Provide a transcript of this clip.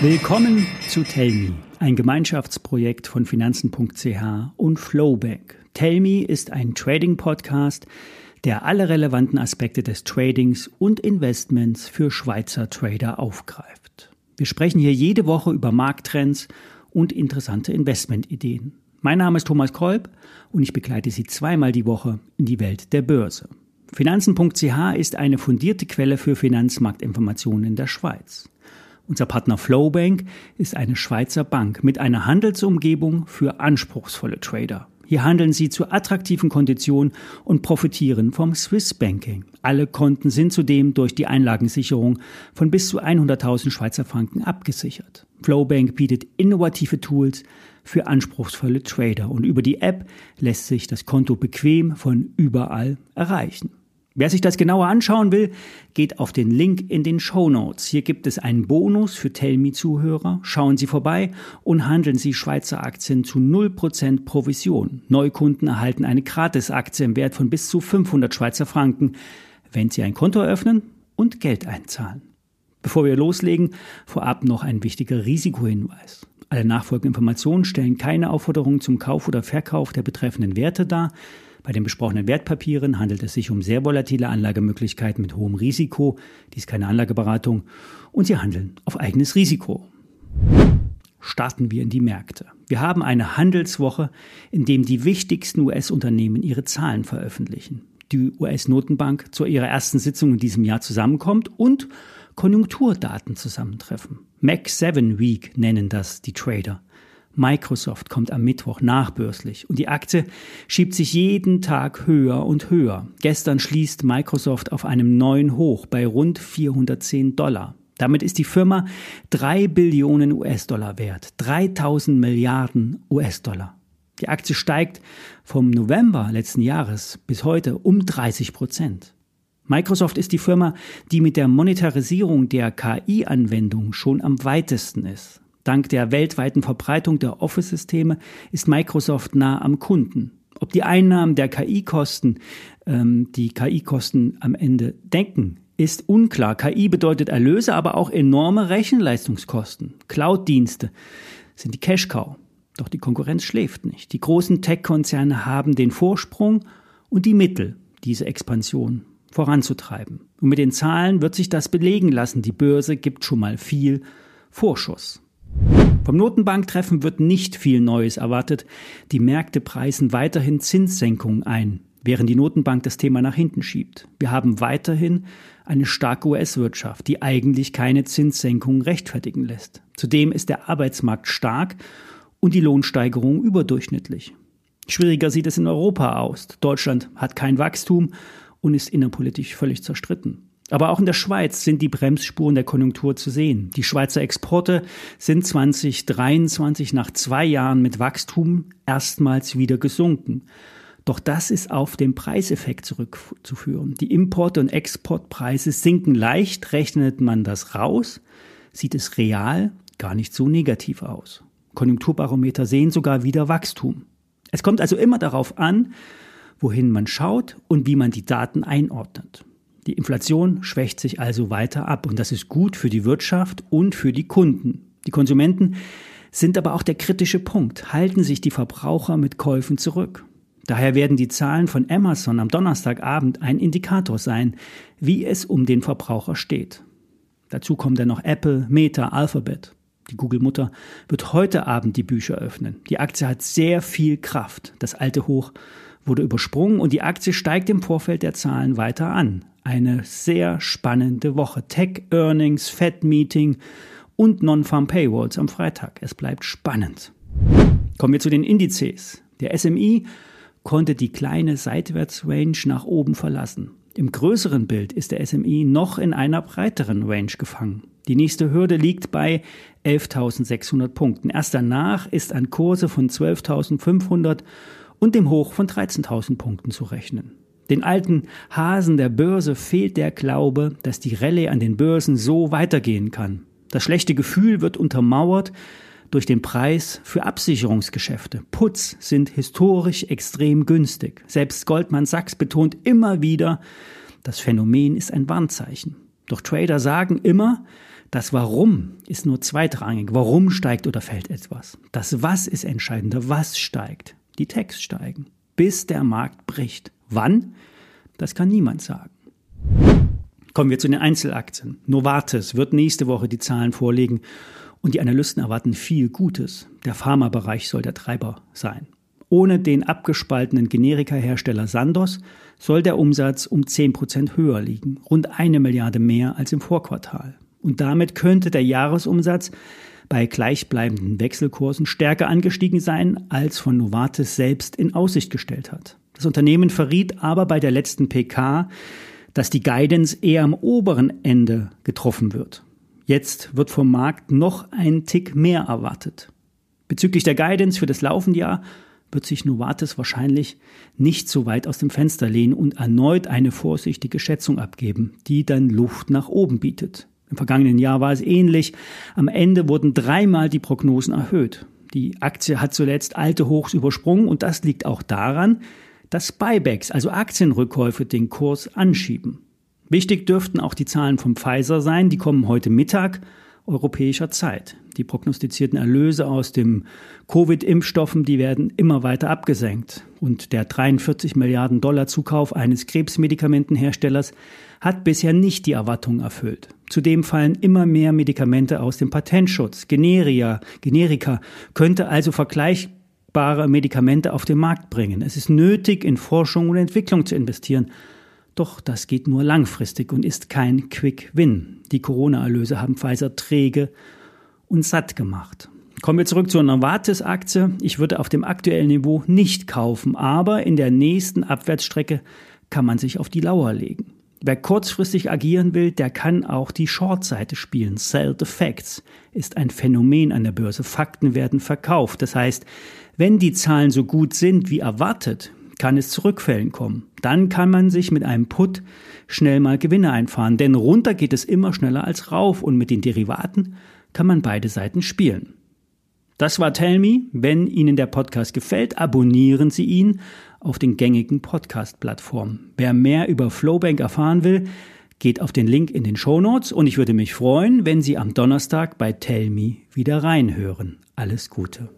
Willkommen zu Tellme, ein Gemeinschaftsprojekt von Finanzen.ch und Flowbank. Tellme ist ein Trading-Podcast, der alle relevanten Aspekte des Tradings und Investments für Schweizer Trader aufgreift. Wir sprechen hier jede Woche über Markttrends und interessante Investmentideen. Mein Name ist Thomas Kolb und ich begleite Sie zweimal die Woche in die Welt der Börse. Finanzen.ch ist eine fundierte Quelle für Finanzmarktinformationen in der Schweiz. Unser Partner Flowbank ist eine Schweizer Bank mit einer Handelsumgebung für anspruchsvolle Trader. Hier handeln sie zu attraktiven Konditionen und profitieren vom Swiss Banking. Alle Konten sind zudem durch die Einlagensicherung von bis zu 100.000 Schweizer Franken abgesichert. Flowbank bietet innovative Tools für anspruchsvolle Trader und über die App lässt sich das Konto bequem von überall erreichen. Wer sich das genauer anschauen will, geht auf den Link in den Show Notes. Hier gibt es einen Bonus für Tellme-Zuhörer. Schauen Sie vorbei und handeln Sie Schweizer Aktien zu 0% Provision. Neukunden erhalten eine Gratis-Aktie im Wert von bis zu 500 Schweizer Franken, wenn Sie ein Konto eröffnen und Geld einzahlen. Bevor wir loslegen, vorab noch ein wichtiger Risikohinweis. Alle nachfolgenden Informationen stellen keine Aufforderung zum Kauf oder Verkauf der betreffenden Werte dar. Bei den besprochenen Wertpapieren handelt es sich um sehr volatile Anlagemöglichkeiten mit hohem Risiko. Dies ist keine Anlageberatung und sie handeln auf eigenes Risiko. Starten wir in die Märkte. Wir haben eine Handelswoche, in dem die wichtigsten US-Unternehmen ihre Zahlen veröffentlichen. Die US-Notenbank zu ihrer ersten Sitzung in diesem Jahr zusammenkommt und Konjunkturdaten zusammentreffen. Mac 7 Week nennen das die Trader. Microsoft kommt am Mittwoch nachbörslich und die Aktie schiebt sich jeden Tag höher und höher. Gestern schließt Microsoft auf einem neuen Hoch bei rund 410 Dollar. Damit ist die Firma 3 Billionen US-Dollar wert. 3000 Milliarden US-Dollar. Die Aktie steigt vom November letzten Jahres bis heute um 30 Prozent. Microsoft ist die Firma, die mit der Monetarisierung der KI-Anwendung schon am weitesten ist. Dank der weltweiten Verbreitung der Office-Systeme ist Microsoft nah am Kunden. Ob die Einnahmen der KI-Kosten ähm, die KI-Kosten am Ende denken, ist unklar. KI bedeutet Erlöse, aber auch enorme Rechenleistungskosten. Cloud-Dienste sind die Cash-Cow. Doch die Konkurrenz schläft nicht. Die großen Tech-Konzerne haben den Vorsprung und die Mittel, diese Expansion voranzutreiben. Und mit den Zahlen wird sich das belegen lassen. Die Börse gibt schon mal viel Vorschuss. Vom Notenbanktreffen wird nicht viel Neues erwartet. Die Märkte preisen weiterhin Zinssenkungen ein, während die Notenbank das Thema nach hinten schiebt. Wir haben weiterhin eine starke US-Wirtschaft, die eigentlich keine Zinssenkungen rechtfertigen lässt. Zudem ist der Arbeitsmarkt stark und die Lohnsteigerung überdurchschnittlich. Schwieriger sieht es in Europa aus. Deutschland hat kein Wachstum und ist innerpolitisch völlig zerstritten. Aber auch in der Schweiz sind die Bremsspuren der Konjunktur zu sehen. Die Schweizer Exporte sind 2023 nach zwei Jahren mit Wachstum erstmals wieder gesunken. Doch das ist auf den Preiseffekt zurückzuführen. Die Importe und Exportpreise sinken leicht. Rechnet man das raus, sieht es real gar nicht so negativ aus. Konjunkturbarometer sehen sogar wieder Wachstum. Es kommt also immer darauf an, wohin man schaut und wie man die Daten einordnet. Die Inflation schwächt sich also weiter ab und das ist gut für die Wirtschaft und für die Kunden. Die Konsumenten sind aber auch der kritische Punkt. Halten sich die Verbraucher mit Käufen zurück? Daher werden die Zahlen von Amazon am Donnerstagabend ein Indikator sein, wie es um den Verbraucher steht. Dazu kommen dann noch Apple, Meta, Alphabet. Die Google-Mutter wird heute Abend die Bücher öffnen. Die Aktie hat sehr viel Kraft. Das alte Hoch wurde übersprungen und die Aktie steigt im Vorfeld der Zahlen weiter an eine sehr spannende Woche. Tech Earnings, Fed Meeting und Non-Farm Paywalls am Freitag. Es bleibt spannend. Kommen wir zu den Indizes. Der SMI konnte die kleine Seitwärtsrange nach oben verlassen. Im größeren Bild ist der SMI noch in einer breiteren Range gefangen. Die nächste Hürde liegt bei 11.600 Punkten. Erst danach ist an Kurse von 12.500 und dem Hoch von 13.000 Punkten zu rechnen. Den alten Hasen der Börse fehlt der Glaube, dass die Rallye an den Börsen so weitergehen kann. Das schlechte Gefühl wird untermauert durch den Preis für Absicherungsgeschäfte. Putz sind historisch extrem günstig. Selbst Goldman Sachs betont immer wieder, Das Phänomen ist ein Warnzeichen. Doch Trader sagen immer, das Warum ist nur zweitrangig. Warum steigt oder fällt etwas? Das Was ist entscheidender. Was steigt? Die Text steigen. Bis der Markt bricht. Wann? Das kann niemand sagen. Kommen wir zu den Einzelaktien. Novartis wird nächste Woche die Zahlen vorlegen und die Analysten erwarten viel Gutes. Der Pharmabereich soll der Treiber sein. Ohne den abgespaltenen Generikahersteller Sandoz soll der Umsatz um 10 Prozent höher liegen, rund eine Milliarde mehr als im Vorquartal. Und damit könnte der Jahresumsatz bei gleichbleibenden Wechselkursen stärker angestiegen sein, als von Novartis selbst in Aussicht gestellt hat. Das Unternehmen verriet aber bei der letzten PK, dass die Guidance eher am oberen Ende getroffen wird. Jetzt wird vom Markt noch ein Tick mehr erwartet. Bezüglich der Guidance für das laufende Jahr wird sich Novartis wahrscheinlich nicht so weit aus dem Fenster lehnen und erneut eine vorsichtige Schätzung abgeben, die dann Luft nach oben bietet. Im vergangenen Jahr war es ähnlich. Am Ende wurden dreimal die Prognosen erhöht. Die Aktie hat zuletzt alte Hochs übersprungen und das liegt auch daran, dass Buybacks, also Aktienrückkäufe, den Kurs anschieben. Wichtig dürften auch die Zahlen vom Pfizer sein, die kommen heute Mittag europäischer Zeit. Die prognostizierten Erlöse aus dem Covid-Impfstoffen, die werden immer weiter abgesenkt. Und der 43 Milliarden Dollar Zukauf eines Krebsmedikamentenherstellers hat bisher nicht die Erwartungen erfüllt. Zudem fallen immer mehr Medikamente aus dem Patentschutz. Generia, Generika könnte also vergleichbare Medikamente auf den Markt bringen. Es ist nötig, in Forschung und Entwicklung zu investieren. Doch das geht nur langfristig und ist kein Quick Win. Die Corona-Erlöse haben Pfizer träge und satt gemacht. Kommen wir zurück zur Novartis-Aktie. Ich würde auf dem aktuellen Niveau nicht kaufen, aber in der nächsten Abwärtsstrecke kann man sich auf die Lauer legen. Wer kurzfristig agieren will, der kann auch die Short-Seite spielen. Sell the Facts ist ein Phänomen an der Börse. Fakten werden verkauft. Das heißt, wenn die Zahlen so gut sind wie erwartet, kann es zu Rückfällen kommen. Dann kann man sich mit einem Put schnell mal Gewinne einfahren, denn runter geht es immer schneller als rauf und mit den Derivaten kann man beide Seiten spielen. Das war Tell Me. Wenn Ihnen der Podcast gefällt, abonnieren Sie ihn auf den gängigen Podcast-Plattformen. Wer mehr über Flowbank erfahren will, geht auf den Link in den Show Notes und ich würde mich freuen, wenn Sie am Donnerstag bei Tell Me wieder reinhören. Alles Gute.